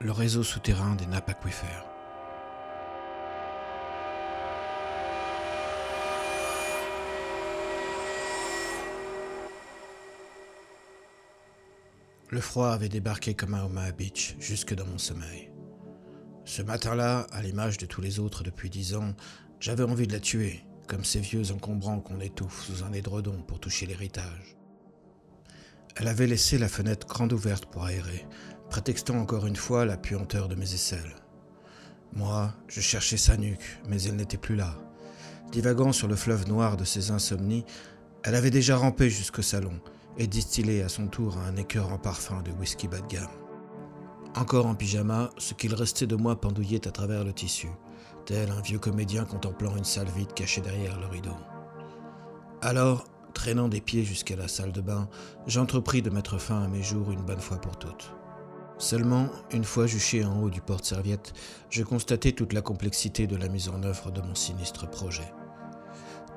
le réseau souterrain des nappes aquifères. Le froid avait débarqué comme un Omaha Beach jusque dans mon sommeil. Ce matin-là, à l'image de tous les autres depuis dix ans, j'avais envie de la tuer, comme ces vieux encombrants qu'on étouffe sous un édredon pour toucher l'héritage. Elle avait laissé la fenêtre grande ouverte pour aérer, prétextant encore une fois la puanteur de mes aisselles. Moi, je cherchais sa nuque, mais elle n'était plus là. Divagant sur le fleuve noir de ses insomnies, elle avait déjà rampé jusqu'au salon, et distillé à son tour un écœurant parfum de whisky bas de gamme. Encore en pyjama, ce qu'il restait de moi pendouillait à travers le tissu, tel un vieux comédien contemplant une salle vide cachée derrière le rideau. Alors, traînant des pieds jusqu'à la salle de bain, j'entrepris de mettre fin à mes jours une bonne fois pour toutes. Seulement, une fois juché en haut du porte-serviette, je constatai toute la complexité de la mise en œuvre de mon sinistre projet.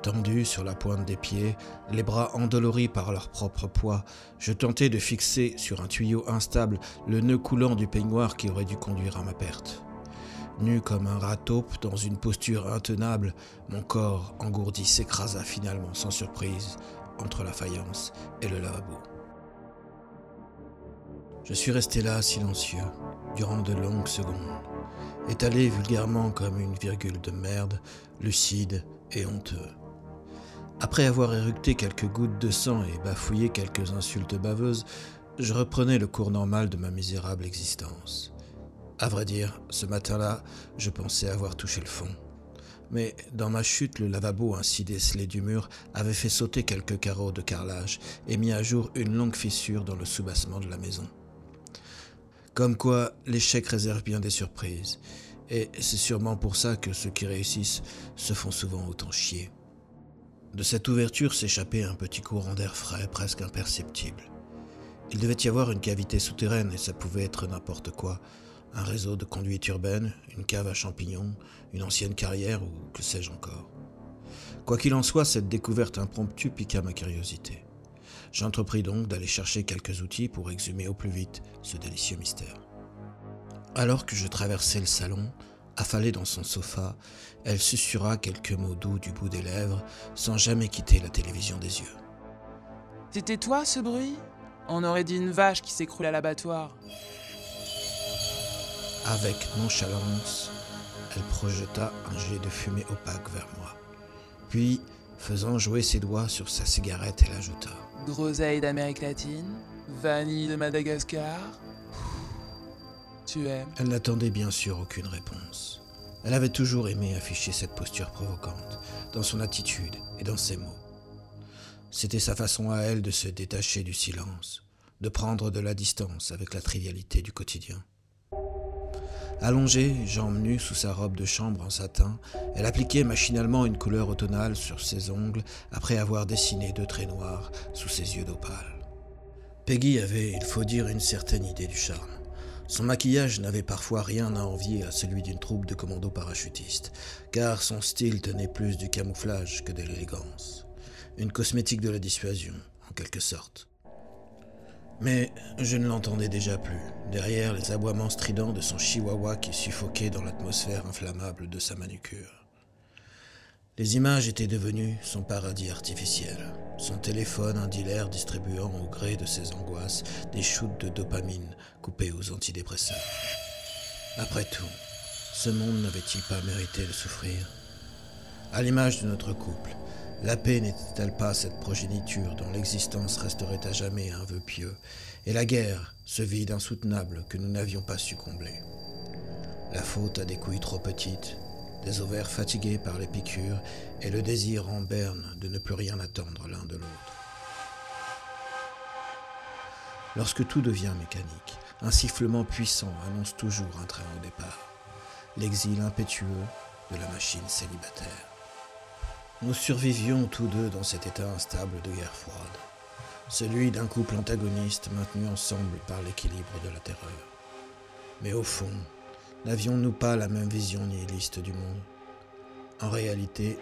Tendu sur la pointe des pieds, les bras endoloris par leur propre poids, je tentais de fixer sur un tuyau instable le nœud coulant du peignoir qui aurait dû conduire à ma perte. Nu comme un rat taupe dans une posture intenable, mon corps engourdi s'écrasa finalement sans surprise entre la faïence et le lavabo. Je suis resté là silencieux durant de longues secondes, étalé vulgairement comme une virgule de merde, lucide et honteux. Après avoir éructé quelques gouttes de sang et bafouillé quelques insultes baveuses, je reprenais le cours normal de ma misérable existence. À vrai dire, ce matin-là, je pensais avoir touché le fond. Mais dans ma chute, le lavabo ainsi décelé du mur avait fait sauter quelques carreaux de carrelage et mis à jour une longue fissure dans le soubassement de la maison. Comme quoi, l'échec réserve bien des surprises. Et c'est sûrement pour ça que ceux qui réussissent se font souvent autant chier. De cette ouverture s'échappait un petit courant d'air frais presque imperceptible. Il devait y avoir une cavité souterraine et ça pouvait être n'importe quoi. Un réseau de conduites urbaines, une cave à champignons, une ancienne carrière ou que sais-je encore. Quoi qu'il en soit, cette découverte impromptue piqua ma curiosité. J'entrepris donc d'aller chercher quelques outils pour exhumer au plus vite ce délicieux mystère. Alors que je traversais le salon, affalée dans son sofa, elle susurra quelques mots doux du bout des lèvres sans jamais quitter la télévision des yeux. C'était toi ce bruit? On aurait dit une vache qui s'écroule à l'abattoir. Avec nonchalance, elle projeta un jet de fumée opaque vers moi. Puis, faisant jouer ses doigts sur sa cigarette, elle ajouta Groseille d'Amérique latine, vanille de Madagascar. Tu aimes Elle n'attendait bien sûr aucune réponse. Elle avait toujours aimé afficher cette posture provocante, dans son attitude et dans ses mots. C'était sa façon à elle de se détacher du silence, de prendre de la distance avec la trivialité du quotidien. Allongée, jambes nues sous sa robe de chambre en satin, elle appliquait machinalement une couleur automnale sur ses ongles après avoir dessiné deux traits noirs sous ses yeux d'opale. Peggy avait, il faut dire, une certaine idée du charme. Son maquillage n'avait parfois rien à envier à celui d'une troupe de commandos parachutistes, car son style tenait plus du camouflage que de l'élégance. Une cosmétique de la dissuasion, en quelque sorte. Mais je ne l'entendais déjà plus, derrière les aboiements stridents de son chihuahua qui suffoquait dans l'atmosphère inflammable de sa manucure. Les images étaient devenues son paradis artificiel, son téléphone indilaire distribuant au gré de ses angoisses des shoots de dopamine coupés aux antidépresseurs. Après tout, ce monde n'avait-il pas mérité de souffrir? À l'image de notre couple, la paix n'était-elle pas cette progéniture dont l'existence resterait à jamais un vœu pieux, et la guerre, ce vide insoutenable que nous n'avions pas su combler La faute à des couilles trop petites, des ovaires fatigués par les piqûres et le désir en berne de ne plus rien attendre l'un de l'autre. Lorsque tout devient mécanique, un sifflement puissant annonce toujours un train au départ, l'exil impétueux de la machine célibataire. Nous survivions tous deux dans cet état instable de guerre froide, celui d'un couple antagoniste maintenu ensemble par l'équilibre de la terreur. Mais au fond, N'avions-nous pas la même vision nihiliste du monde? En réalité,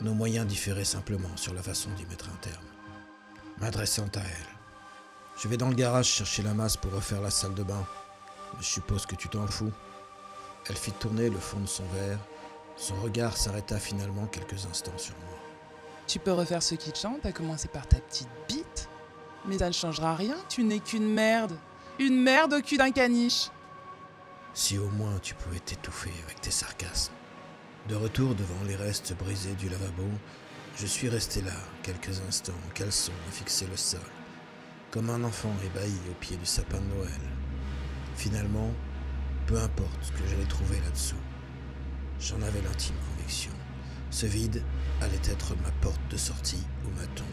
nos moyens différaient simplement sur la façon d'y mettre un terme. M'adressant à elle. Je vais dans le garage chercher la masse pour refaire la salle de bain. Je suppose que tu t'en fous. Elle fit tourner le fond de son verre. Son regard s'arrêta finalement quelques instants sur moi. Tu peux refaire ce qui te chante, à commencer par ta petite bite. Mais ça ne changera rien, tu n'es qu'une merde. Une merde au cul d'un caniche. Si au moins tu pouvais t'étouffer avec tes sarcasmes. De retour devant les restes brisés du lavabo, je suis resté là quelques instants en caleçon à fixer le sol, comme un enfant ébahi au pied du sapin de Noël. Finalement, peu importe ce que j'allais trouver là-dessous, j'en avais l'intime conviction. Ce vide allait être ma porte de sortie ou ma tombe.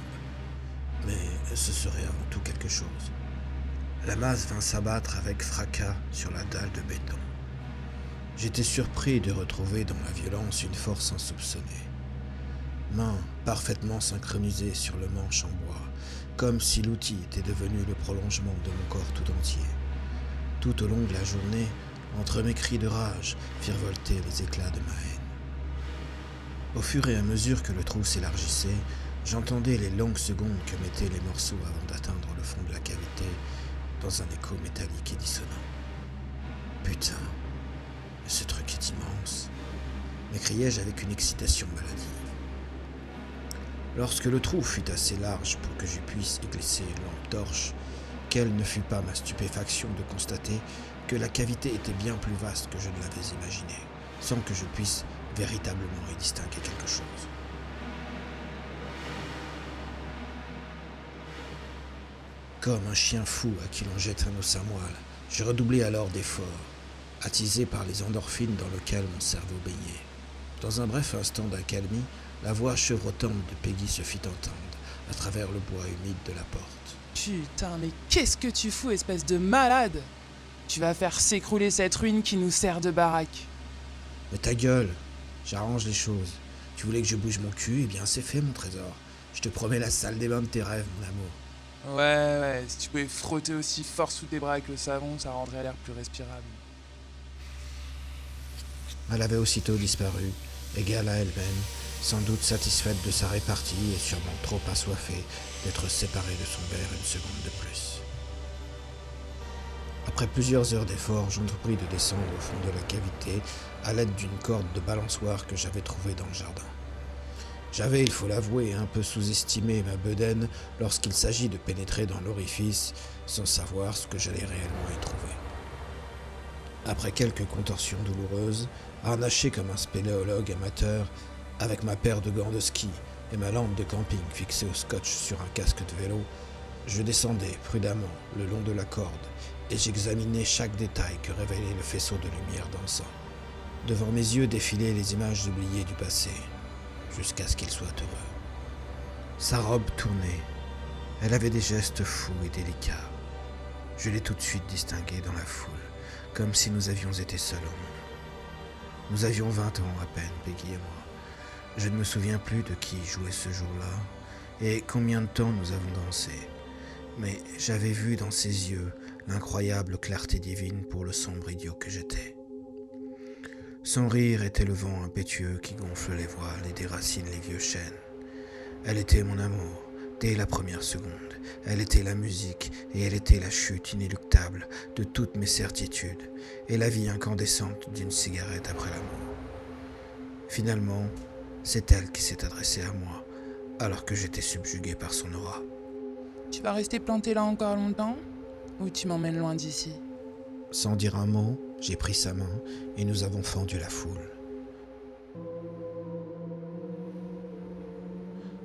Mais ce serait avant tout quelque chose. La masse vint s'abattre avec fracas sur la dalle de béton. J'étais surpris de retrouver dans la violence une force insoupçonnée. Main parfaitement synchronisée sur le manche en bois, comme si l'outil était devenu le prolongement de mon corps tout entier. Tout au long de la journée, entre mes cris de rage, firent volter les éclats de ma haine. Au fur et à mesure que le trou s'élargissait, j'entendais les longues secondes que mettaient les morceaux avant d'atteindre le fond de la cavité dans un écho métallique et dissonant. Putain, ce truc est immense, m'écriai-je avec une excitation maladive. Lorsque le trou fut assez large pour que je puisse y glisser une lampe torche, quelle ne fut pas ma stupéfaction de constater que la cavité était bien plus vaste que je ne l'avais imaginé, sans que je puisse véritablement y distinguer quelque chose. Comme un chien fou à qui l'on jette un os à moelle, je redoublai alors d'efforts, attisé par les endorphines dans lesquelles mon cerveau baignait. Dans un bref instant d'accalmie, la voix chevrotante de Peggy se fit entendre à travers le bois humide de la porte. Putain, mais qu'est-ce que tu fous, espèce de malade? Tu vas faire s'écrouler cette ruine qui nous sert de baraque. Mais ta gueule J'arrange les choses. Tu voulais que je bouge mon cul Eh bien, c'est fait, mon trésor. Je te promets la salle des bains de tes rêves, mon amour. Ouais, ouais, si tu pouvais frotter aussi fort sous tes bras avec le savon, ça rendrait l'air plus respirable. Elle avait aussitôt disparu, égale à elle-même, sans doute satisfaite de sa répartie et sûrement trop assoiffée d'être séparée de son verre une seconde de plus. Après plusieurs heures d'efforts, j'entrepris de descendre au fond de la cavité à l'aide d'une corde de balançoire que j'avais trouvée dans le jardin. J'avais, il faut l'avouer, un peu sous-estimé ma bedaine lorsqu'il s'agit de pénétrer dans l'orifice sans savoir ce que j'allais réellement y trouver. Après quelques contorsions douloureuses, harnaché comme un spéléologue amateur, avec ma paire de gants de ski et ma lampe de camping fixée au scotch sur un casque de vélo, je descendais prudemment le long de la corde et j'examinais chaque détail que révélait le faisceau de lumière dansant. Devant mes yeux défilaient les images oubliées du passé, jusqu'à ce qu'il soit heureux. Sa robe tournait. Elle avait des gestes fous et délicats. Je l'ai tout de suite distinguée dans la foule, comme si nous avions été seuls au monde. Nous avions vingt ans à peine, Peggy et moi. Je ne me souviens plus de qui jouait ce jour-là et combien de temps nous avons dansé. Mais j'avais vu dans ses yeux l'incroyable clarté divine pour le sombre idiot que j'étais. Son rire était le vent impétueux qui gonfle les voiles et déracine les vieux chênes. Elle était mon amour, dès la première seconde. Elle était la musique et elle était la chute inéluctable de toutes mes certitudes et la vie incandescente d'une cigarette après l'amour. Finalement, c'est elle qui s'est adressée à moi, alors que j'étais subjugué par son aura. Tu vas rester planté là encore longtemps? Ou tu m'emmènes loin d'ici? Sans dire un mot, j'ai pris sa main et nous avons fendu la foule.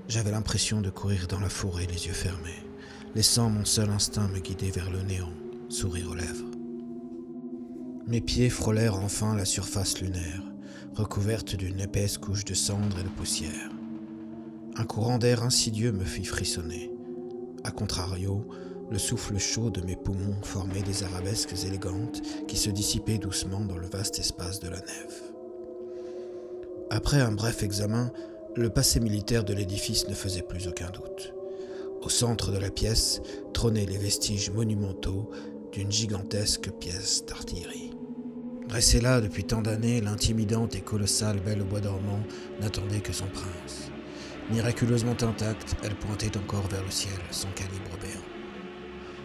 J'avais l'impression de courir dans la forêt les yeux fermés, laissant mon seul instinct me guider vers le néant, sourire aux lèvres. Mes pieds frôlèrent enfin la surface lunaire, recouverte d'une épaisse couche de cendres et de poussière. Un courant d'air insidieux me fit frissonner. A contrario, le souffle chaud de mes poumons formait des arabesques élégantes qui se dissipaient doucement dans le vaste espace de la nef. Après un bref examen, le passé militaire de l'édifice ne faisait plus aucun doute. Au centre de la pièce trônaient les vestiges monumentaux d'une gigantesque pièce d'artillerie. Dressée là depuis tant d'années, l'intimidante et colossale Belle au bois dormant n'attendait que son prince. Miraculeusement intacte, elle pointait encore vers le ciel, son calibre béant.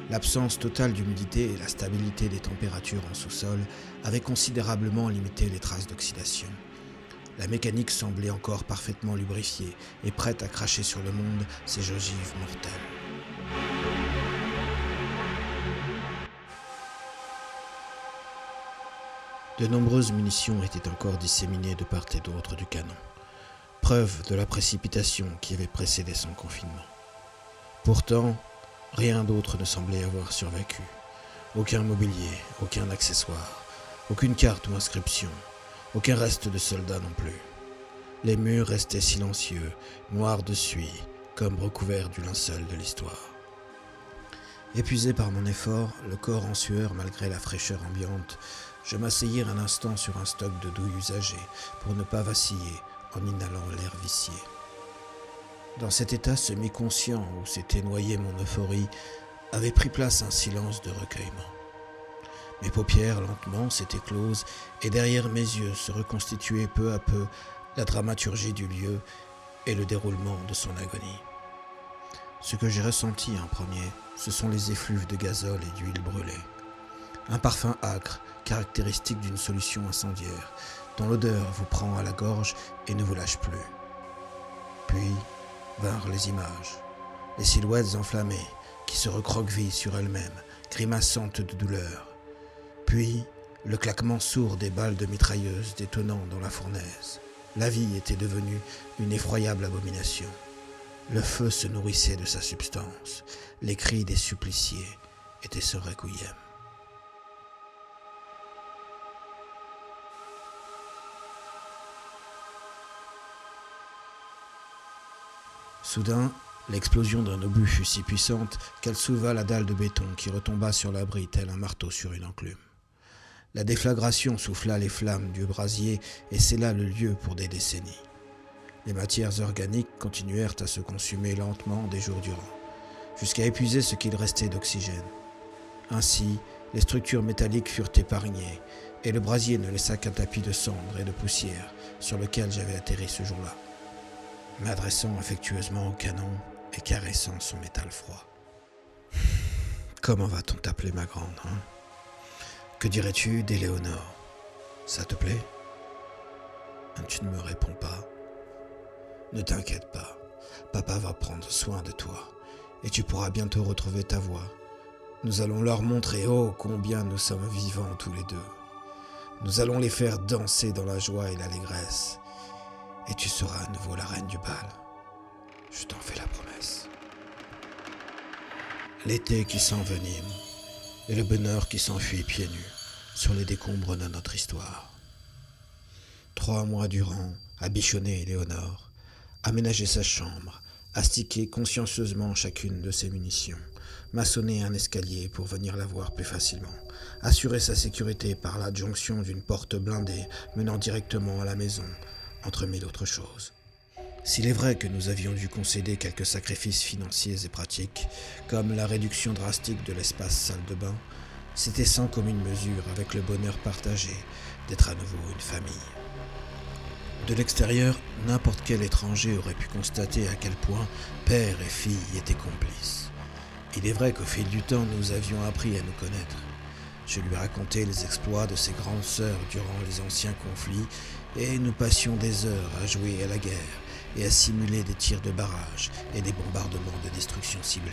L'absence totale d'humidité et la stabilité des températures en sous-sol avaient considérablement limité les traces d'oxydation. La mécanique semblait encore parfaitement lubrifiée et prête à cracher sur le monde ses ogives mortelles. De nombreuses munitions étaient encore disséminées de part et d'autre du canon, preuve de la précipitation qui avait précédé son confinement. Pourtant, rien d'autre ne semblait avoir survécu. Aucun mobilier, aucun accessoire, aucune carte ou inscription, aucun reste de soldat non plus. Les murs restaient silencieux, noirs de suie, comme recouverts du linceul de l'histoire. Épuisé par mon effort, le corps en sueur malgré la fraîcheur ambiante, je m'asseyais un instant sur un stock de douilles usagées pour ne pas vaciller en inhalant l'air vicié. Dans cet état semi-conscient où s'était noyée mon euphorie, avait pris place un silence de recueillement. Mes paupières lentement s'étaient closes et derrière mes yeux se reconstituait peu à peu la dramaturgie du lieu et le déroulement de son agonie. Ce que j'ai ressenti en premier, ce sont les effluves de gazole et d'huile brûlée. Un parfum âcre caractéristique d'une solution incendiaire, dont l'odeur vous prend à la gorge et ne vous lâche plus. Puis vinrent les images, les silhouettes enflammées qui se recroquevillent sur elles-mêmes, grimaçantes de douleur. Puis le claquement sourd des balles de mitrailleuses détonnant dans la fournaise. La vie était devenue une effroyable abomination. Le feu se nourrissait de sa substance. Les cris des suppliciés étaient ce requiem. Soudain, l'explosion d'un obus fut si puissante qu'elle souleva la dalle de béton qui retomba sur l'abri tel un marteau sur une enclume. La déflagration souffla les flammes du brasier et scella le lieu pour des décennies. Les matières organiques continuèrent à se consumer lentement des jours durant, jusqu'à épuiser ce qu'il restait d'oxygène. Ainsi, les structures métalliques furent épargnées, et le brasier ne laissa qu'un tapis de cendres et de poussière sur lequel j'avais atterri ce jour-là m'adressant affectueusement au canon et caressant son métal froid. Comment va-t-on t'appeler ma grande, hein? Que dirais-tu d'Éléonore? Ça te plaît? Tu ne me réponds pas. Ne t'inquiète pas, papa va prendre soin de toi, et tu pourras bientôt retrouver ta voix. Nous allons leur montrer, oh, combien nous sommes vivants tous les deux. Nous allons les faire danser dans la joie et l'allégresse et tu seras à nouveau la reine du bal. Je t'en fais la promesse. L'été qui s'envenime et le bonheur qui s'enfuit pieds nus sur les décombres de notre histoire. Trois mois durant, à bichonner Éléonore, aménager sa chambre, astiquer consciencieusement chacune de ses munitions, maçonner un escalier pour venir la voir plus facilement, assurer sa sécurité par l'adjonction d'une porte blindée menant directement à la maison, entre mille autres choses. S'il est vrai que nous avions dû concéder quelques sacrifices financiers et pratiques, comme la réduction drastique de l'espace salle de bain, c'était sans commune mesure avec le bonheur partagé d'être à nouveau une famille. De l'extérieur, n'importe quel étranger aurait pu constater à quel point père et fille étaient complices. Il est vrai qu'au fil du temps, nous avions appris à nous connaître. Je lui racontais les exploits de ses grandes sœurs durant les anciens conflits et nous passions des heures à jouer à la guerre et à simuler des tirs de barrage et des bombardements de destruction ciblée.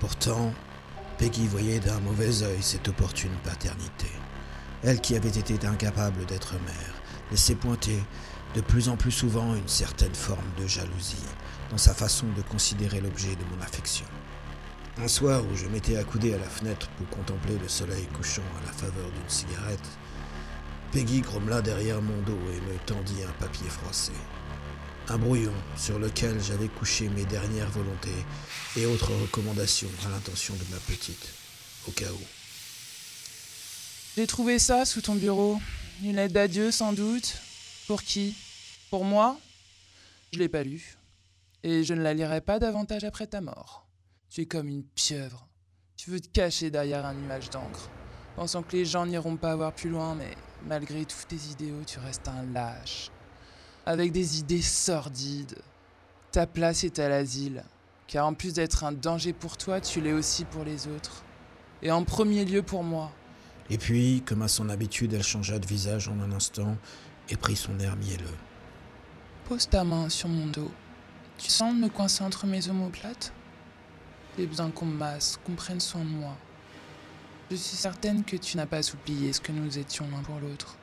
Pourtant, Peggy voyait d'un mauvais œil cette opportune paternité. Elle qui avait été incapable d'être mère, laissait pointer de plus en plus souvent une certaine forme de jalousie dans sa façon de considérer l'objet de mon affection. Un soir où je m'étais accoudé à la fenêtre pour contempler le soleil couchant à la faveur d'une cigarette, Peggy grommela derrière mon dos et me tendit un papier froissé. Un brouillon sur lequel j'avais couché mes dernières volontés et autres recommandations à l'intention de ma petite, au cas où. J'ai trouvé ça sous ton bureau. Une lettre d'adieu sans doute. Pour qui? Pour moi? Je l'ai pas lu. Et je ne la lirai pas davantage après ta mort. Tu es comme une pieuvre. Tu veux te cacher derrière un image d'encre, pensant que les gens n'iront pas voir plus loin, mais Malgré tous tes idéaux, tu restes un lâche. Avec des idées sordides. Ta place est à l'asile. Car en plus d'être un danger pour toi, tu l'es aussi pour les autres. Et en premier lieu pour moi. Et puis, comme à son habitude, elle changea de visage en un instant et prit son air mielleux. Pose ta main sur mon dos. Tu sens me coincer entre mes omoplates? J'ai besoin qu'on me masse, qu'on prenne soin de moi. Je suis certaine que tu n'as pas oublié ce que nous étions l'un pour l'autre.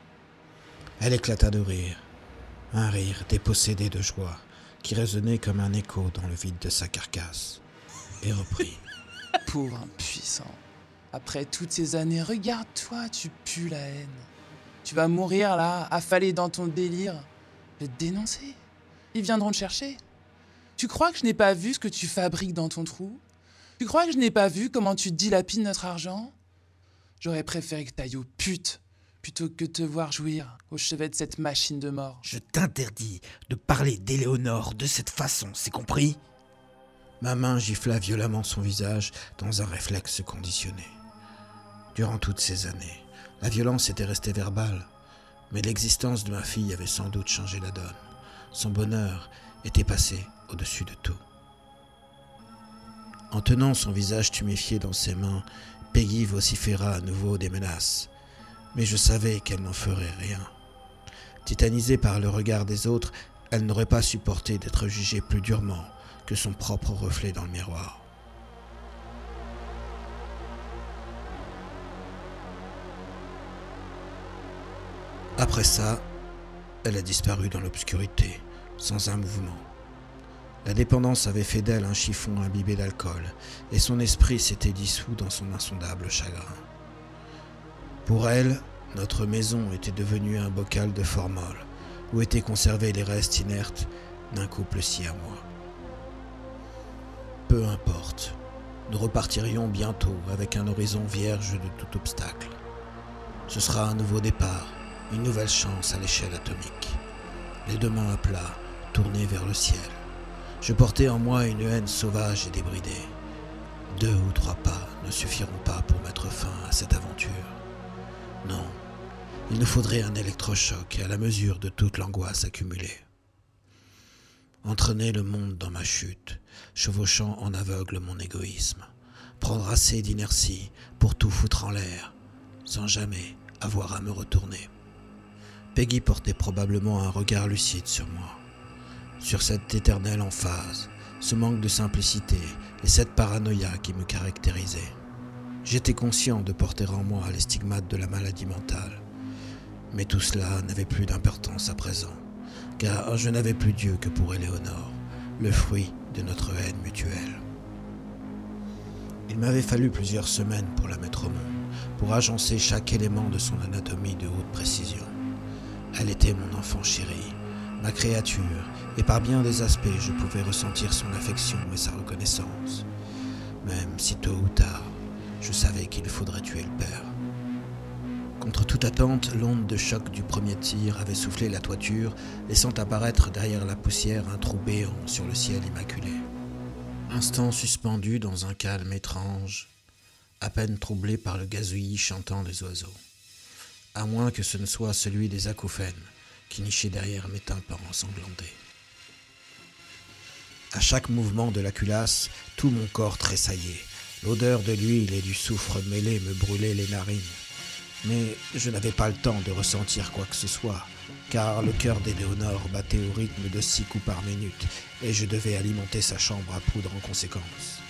Elle éclata de rire, un rire dépossédé de joie, qui résonnait comme un écho dans le vide de sa carcasse, et reprit. Pauvre impuissant. Après toutes ces années, regarde-toi, tu pues la haine. Tu vas mourir là, affalé dans ton délire. Je vais te dénoncer. Ils viendront te chercher. Tu crois que je n'ai pas vu ce que tu fabriques dans ton trou? Tu crois que je n'ai pas vu comment tu dilapides notre argent? J'aurais préféré que t'ailles aux putes plutôt que de te voir jouir au chevet de cette machine de mort. Je t'interdis de parler d'Éléonore de cette façon, c'est compris? Ma main gifla violemment son visage dans un réflexe conditionné. Durant toutes ces années, la violence était restée verbale, mais l'existence de ma fille avait sans doute changé la donne. Son bonheur était passé au-dessus de tout. En tenant son visage tuméfié dans ses mains, Peggy vociféra à nouveau des menaces mais je savais qu'elle n'en ferait rien. Titanisée par le regard des autres, elle n'aurait pas supporté d'être jugée plus durement que son propre reflet dans le miroir. Après ça, elle a disparu dans l'obscurité, sans un mouvement. La dépendance avait fait d'elle un chiffon imbibé d'alcool, et son esprit s'était dissous dans son insondable chagrin. Pour elle, notre maison était devenue un bocal de formol, où étaient conservés les restes inertes d'un couple si à moi. Peu importe, nous repartirions bientôt avec un horizon vierge de tout obstacle. Ce sera un nouveau départ, une nouvelle chance à l'échelle atomique. Les deux mains à plat, tournées vers le ciel. Je portais en moi une haine sauvage et débridée. Deux ou trois pas ne suffiront pas pour mettre fin à cette aventure. Non, il nous faudrait un électrochoc à la mesure de toute l'angoisse accumulée. Entraîner le monde dans ma chute, chevauchant en aveugle mon égoïsme, prendre assez d'inertie pour tout foutre en l'air, sans jamais avoir à me retourner. Peggy portait probablement un regard lucide sur moi, sur cette éternelle emphase, ce manque de simplicité et cette paranoïa qui me caractérisait. J'étais conscient de porter en moi les stigmates de la maladie mentale. Mais tout cela n'avait plus d'importance à présent, car je n'avais plus Dieu que pour Éléonore, le fruit de notre haine mutuelle. Il m'avait fallu plusieurs semaines pour la mettre au monde, pour agencer chaque élément de son anatomie de haute précision. Elle était mon enfant chéri, ma créature, et par bien des aspects je pouvais ressentir son affection et sa reconnaissance, même si tôt ou tard je savais qu'il faudrait tuer le père. Contre toute attente, l'onde de choc du premier tir avait soufflé la toiture, laissant apparaître derrière la poussière un trou béant sur le ciel immaculé. Instant suspendu dans un calme étrange, à peine troublé par le gazouillis chantant des oiseaux. À moins que ce ne soit celui des acouphènes qui nichaient derrière mes tympans ensanglantés. À chaque mouvement de la culasse, tout mon corps tressaillait, L'odeur de l'huile et du soufre mêlé me brûlait les narines. Mais je n'avais pas le temps de ressentir quoi que ce soit, car le cœur d'Éléonore battait au rythme de six coups par minute, et je devais alimenter sa chambre à poudre en conséquence.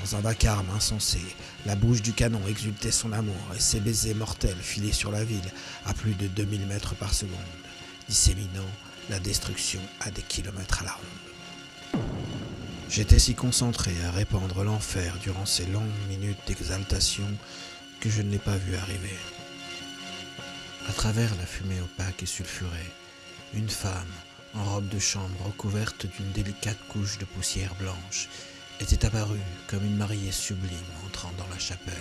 Dans un vacarme insensé, la bouche du canon exultait son amour, et ses baisers mortels filaient sur la ville à plus de 2000 mètres par seconde, disséminant la destruction à des kilomètres à la ronde. J'étais si concentré à répandre l'enfer durant ces longues minutes d'exaltation que je ne l'ai pas vu arriver. À travers la fumée opaque et sulfurée, une femme, en robe de chambre recouverte d'une délicate couche de poussière blanche, était apparue comme une mariée sublime entrant dans la chapelle.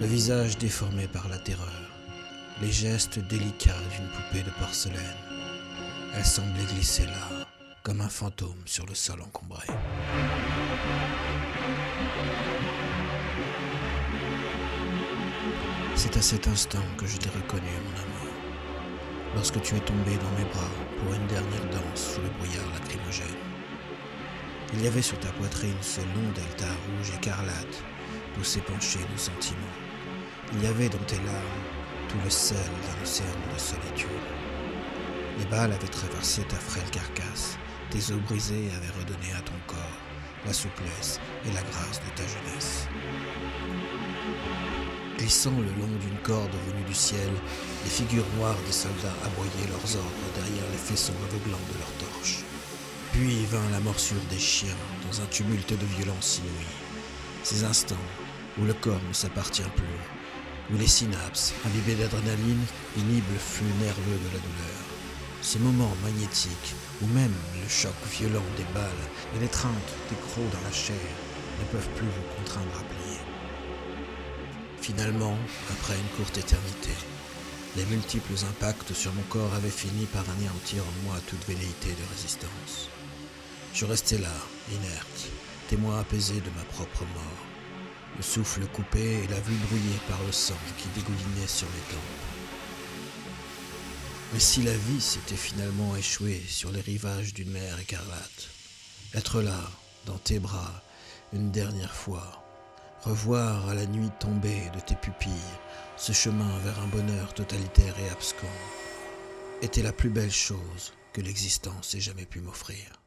Le visage déformé par la terreur, les gestes délicats d'une poupée de porcelaine. Elle semblait glisser là, comme un fantôme sur le sol encombré. C'est à cet instant que je t'ai reconnu, mon amour, lorsque tu es tombé dans mes bras pour une dernière danse sous le brouillard lacrymogène. Il y avait sur ta poitrine ce long delta rouge écarlate d'où s'épanchaient nos sentiments. Il y avait dans tes larmes le sel d'un océan de solitude. Les balles avaient traversé ta frêle carcasse, tes os brisés avaient redonné à ton corps la souplesse et la grâce de ta jeunesse. Glissant le long d'une corde venue du ciel, les figures noires des soldats aboyaient leurs ordres derrière les faisceaux aveuglants de leurs torches. Puis vint la morsure des chiens dans un tumulte de violence inouïe. Ces instants où le corps ne s'appartient plus, où les synapses, imbibées d'adrénaline, inhibent le flux nerveux de la douleur. Ces moments magnétiques où même le choc violent des balles et l'étreinte des crocs dans la chair ne peuvent plus vous contraindre à plier. Finalement, après une courte éternité, les multiples impacts sur mon corps avaient fini par anéantir en moi toute velléité de résistance. Je restais là, inerte, témoin apaisé de ma propre mort, le souffle coupé et la vue brouillée par le sang qui dégoulinait sur mes tempes. Mais si la vie s'était finalement échouée sur les rivages d'une mer écarlate, être là, dans tes bras, une dernière fois, revoir à la nuit tombée de tes pupilles ce chemin vers un bonheur totalitaire et abscon était la plus belle chose que l'existence ait jamais pu m'offrir.